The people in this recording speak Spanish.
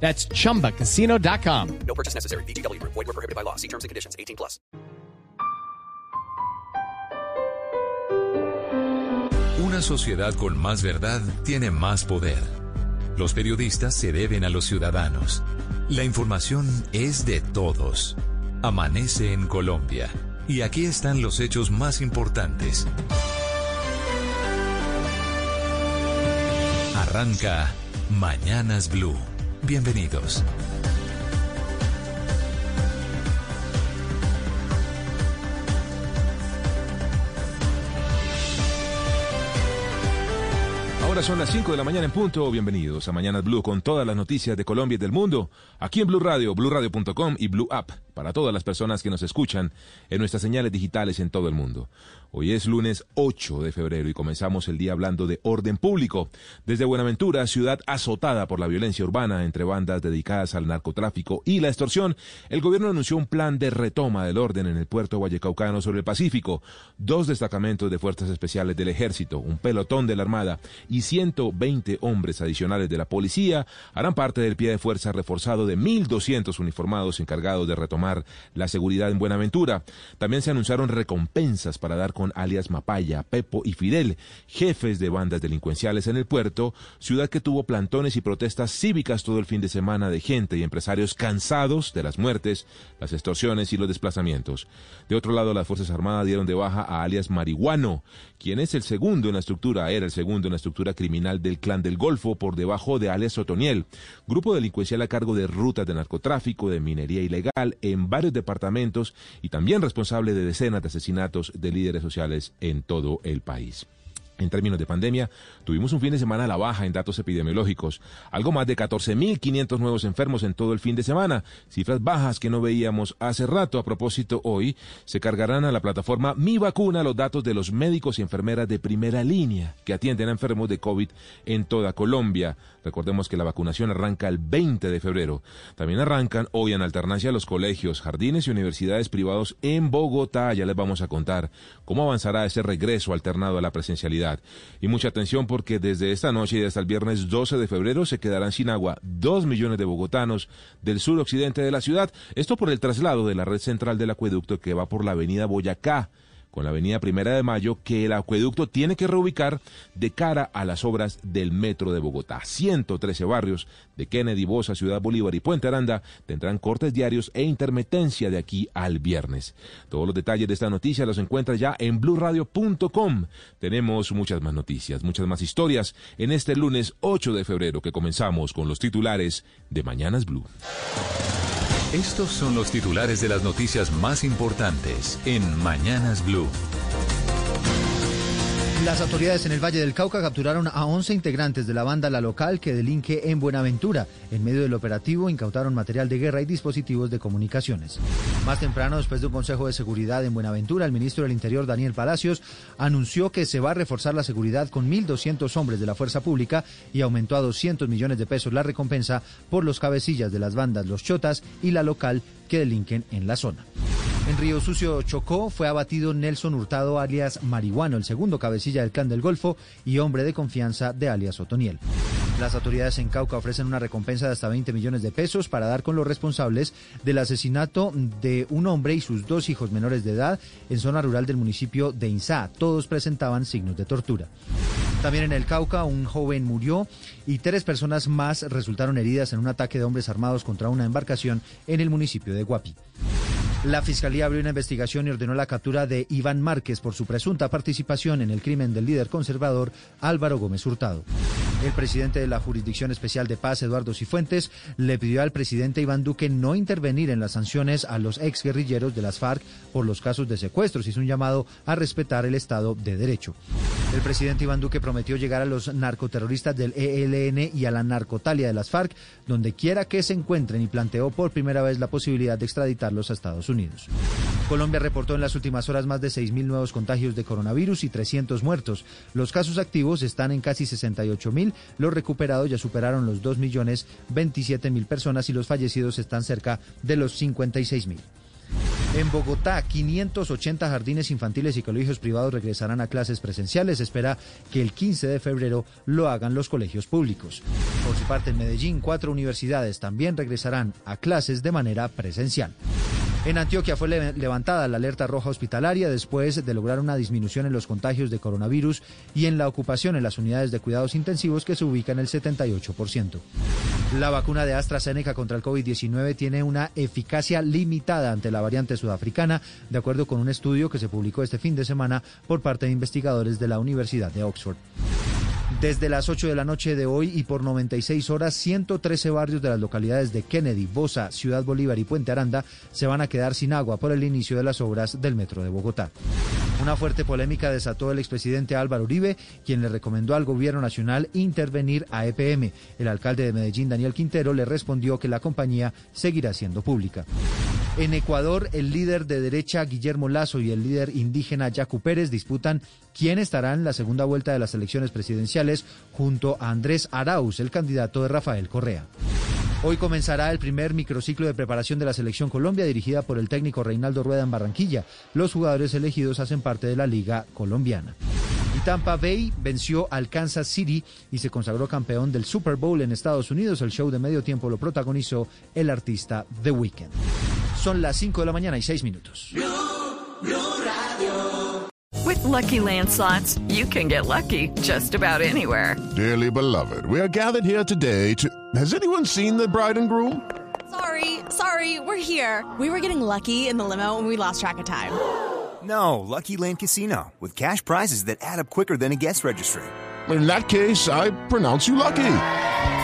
That's chumbacasino.com. No purchase necessary. BGW. Void were prohibited by law. See terms and conditions. 18 plus. Una sociedad con más verdad tiene más poder. Los periodistas se deben a los ciudadanos. La información es de todos. Amanece en Colombia. Y aquí están los hechos más importantes. Arranca Mañanas Blue. Bienvenidos. Ahora son las 5 de la mañana en punto. Bienvenidos a Mañanas Blue con todas las noticias de Colombia y del mundo. Aquí en Blue Radio, BlueRadio.com y Blue App para todas las personas que nos escuchan en nuestras señales digitales en todo el mundo. Hoy es lunes 8 de febrero y comenzamos el día hablando de orden público. Desde Buenaventura, ciudad azotada por la violencia urbana entre bandas dedicadas al narcotráfico y la extorsión, el gobierno anunció un plan de retoma del orden en el puerto Vallecaucano sobre el Pacífico. Dos destacamentos de fuerzas especiales del ejército, un pelotón de la Armada y 120 hombres adicionales de la policía harán parte del pie de fuerza reforzado de 1.200 uniformados encargados de retomar la seguridad en Buenaventura. También se anunciaron recompensas para dar con alias Mapaya, Pepo y Fidel, jefes de bandas delincuenciales en el puerto, ciudad que tuvo plantones y protestas cívicas todo el fin de semana de gente y empresarios cansados de las muertes, las extorsiones y los desplazamientos. De otro lado, las Fuerzas Armadas dieron de baja a alias Marihuano, quien es el segundo en la estructura, era el segundo en la estructura criminal del Clan del Golfo por debajo de alias Otoniel, grupo delincuencial a cargo de rutas de narcotráfico, de minería ilegal, en varios departamentos y también responsable de decenas de asesinatos de líderes sociales en todo el país. En términos de pandemia, tuvimos un fin de semana a la baja en datos epidemiológicos, algo más de 14.500 nuevos enfermos en todo el fin de semana, cifras bajas que no veíamos hace rato. A propósito, hoy se cargarán a la plataforma Mi Vacuna los datos de los médicos y enfermeras de primera línea que atienden a enfermos de COVID en toda Colombia. Recordemos que la vacunación arranca el 20 de febrero. También arrancan hoy en alternancia los colegios, jardines y universidades privados en Bogotá. Ya les vamos a contar cómo avanzará ese regreso alternado a la presencialidad. Y mucha atención porque desde esta noche y hasta el viernes 12 de febrero se quedarán sin agua dos millones de bogotanos del suroccidente de la ciudad. Esto por el traslado de la red central del acueducto que va por la avenida Boyacá con la avenida Primera de Mayo que el acueducto tiene que reubicar de cara a las obras del Metro de Bogotá. 113 barrios de Kennedy, Bosa, Ciudad Bolívar y Puente Aranda tendrán cortes diarios e intermitencia de aquí al viernes. Todos los detalles de esta noticia los encuentra ya en blurradio.com. Tenemos muchas más noticias, muchas más historias en este lunes 8 de febrero que comenzamos con los titulares de Mañanas Blue. Estos son los titulares de las noticias más importantes en Mañanas Blue. Las autoridades en el Valle del Cauca capturaron a 11 integrantes de la banda La Local que delinque en Buenaventura. En medio del operativo incautaron material de guerra y dispositivos de comunicaciones. Más temprano, después de un consejo de seguridad en Buenaventura, el ministro del Interior, Daniel Palacios, anunció que se va a reforzar la seguridad con 1.200 hombres de la fuerza pública y aumentó a 200 millones de pesos la recompensa por los cabecillas de las bandas Los Chotas y La Local que delinquen en la zona. En Río Sucio Chocó fue abatido Nelson Hurtado alias Marihuano, el segundo cabecilla del clan del Golfo y hombre de confianza de alias Otoniel. Las autoridades en Cauca ofrecen una recompensa de hasta 20 millones de pesos para dar con los responsables del asesinato de un hombre y sus dos hijos menores de edad en zona rural del municipio de Insá. Todos presentaban signos de tortura. También en el Cauca un joven murió y tres personas más resultaron heridas en un ataque de hombres armados contra una embarcación en el municipio de Guapi. La Fiscalía abrió una investigación y ordenó la captura de Iván Márquez por su presunta participación en el crimen del líder conservador Álvaro Gómez Hurtado. El presidente de la Jurisdicción Especial de Paz, Eduardo Cifuentes, le pidió al presidente Iván Duque no intervenir en las sanciones a los exguerrilleros de las FARC por los casos de secuestros. Hizo un llamado a respetar el Estado de Derecho. El presidente Iván Duque prometió llegar a los narcoterroristas del ELN y a la narcotalia de las FARC, donde quiera que se encuentren, y planteó por primera vez la posibilidad de extraditarlos a Estados Unidos. Colombia reportó en las últimas horas más de 6.000 nuevos contagios de coronavirus y 300 muertos. Los casos activos están en casi 68.000 los recuperados ya superaron los 2 millones 27 mil personas y los fallecidos están cerca de los 56 mil. En Bogotá, 580 jardines infantiles y colegios privados regresarán a clases presenciales. espera que el 15 de febrero lo hagan los colegios públicos. Por su parte, en Medellín, cuatro universidades también regresarán a clases de manera presencial. En Antioquia fue levantada la alerta roja hospitalaria después de lograr una disminución en los contagios de coronavirus y en la ocupación en las unidades de cuidados intensivos que se ubican el 78%. La vacuna de AstraZeneca contra el COVID-19 tiene una eficacia limitada ante la variante sudafricana, de acuerdo con un estudio que se publicó este fin de semana por parte de investigadores de la Universidad de Oxford. Desde las 8 de la noche de hoy y por 96 horas, 113 barrios de las localidades de Kennedy, Bosa, Ciudad Bolívar y Puente Aranda se van a quedar sin agua por el inicio de las obras del Metro de Bogotá. Una fuerte polémica desató el expresidente Álvaro Uribe, quien le recomendó al gobierno nacional intervenir a EPM. El alcalde de Medellín, Daniel Quintero, le respondió que la compañía seguirá siendo pública. En Ecuador, el líder de derecha Guillermo Lazo y el líder indígena Yacu Pérez disputan quién estará en la segunda vuelta de las elecciones presidenciales junto a Andrés Arauz, el candidato de Rafael Correa. Hoy comenzará el primer microciclo de preparación de la selección Colombia dirigida por el técnico Reinaldo Rueda en Barranquilla. Los jugadores elegidos hacen parte de la Liga Colombiana. Y Tampa Bay venció al Kansas City y se consagró campeón del Super Bowl en Estados Unidos. El show de medio tiempo lo protagonizó el artista The Weeknd. Son las 5 de la mañana y 6 minutos. With lucky landslots, you can get lucky just about anywhere. Dearly beloved, we are gathered here today to. Has anyone seen the bride and groom? Sorry, sorry, we're here. We were getting lucky in the limo and we lost track of time. No, Lucky Land Casino, with cash prizes that add up quicker than a guest registry. In that case, I pronounce you lucky.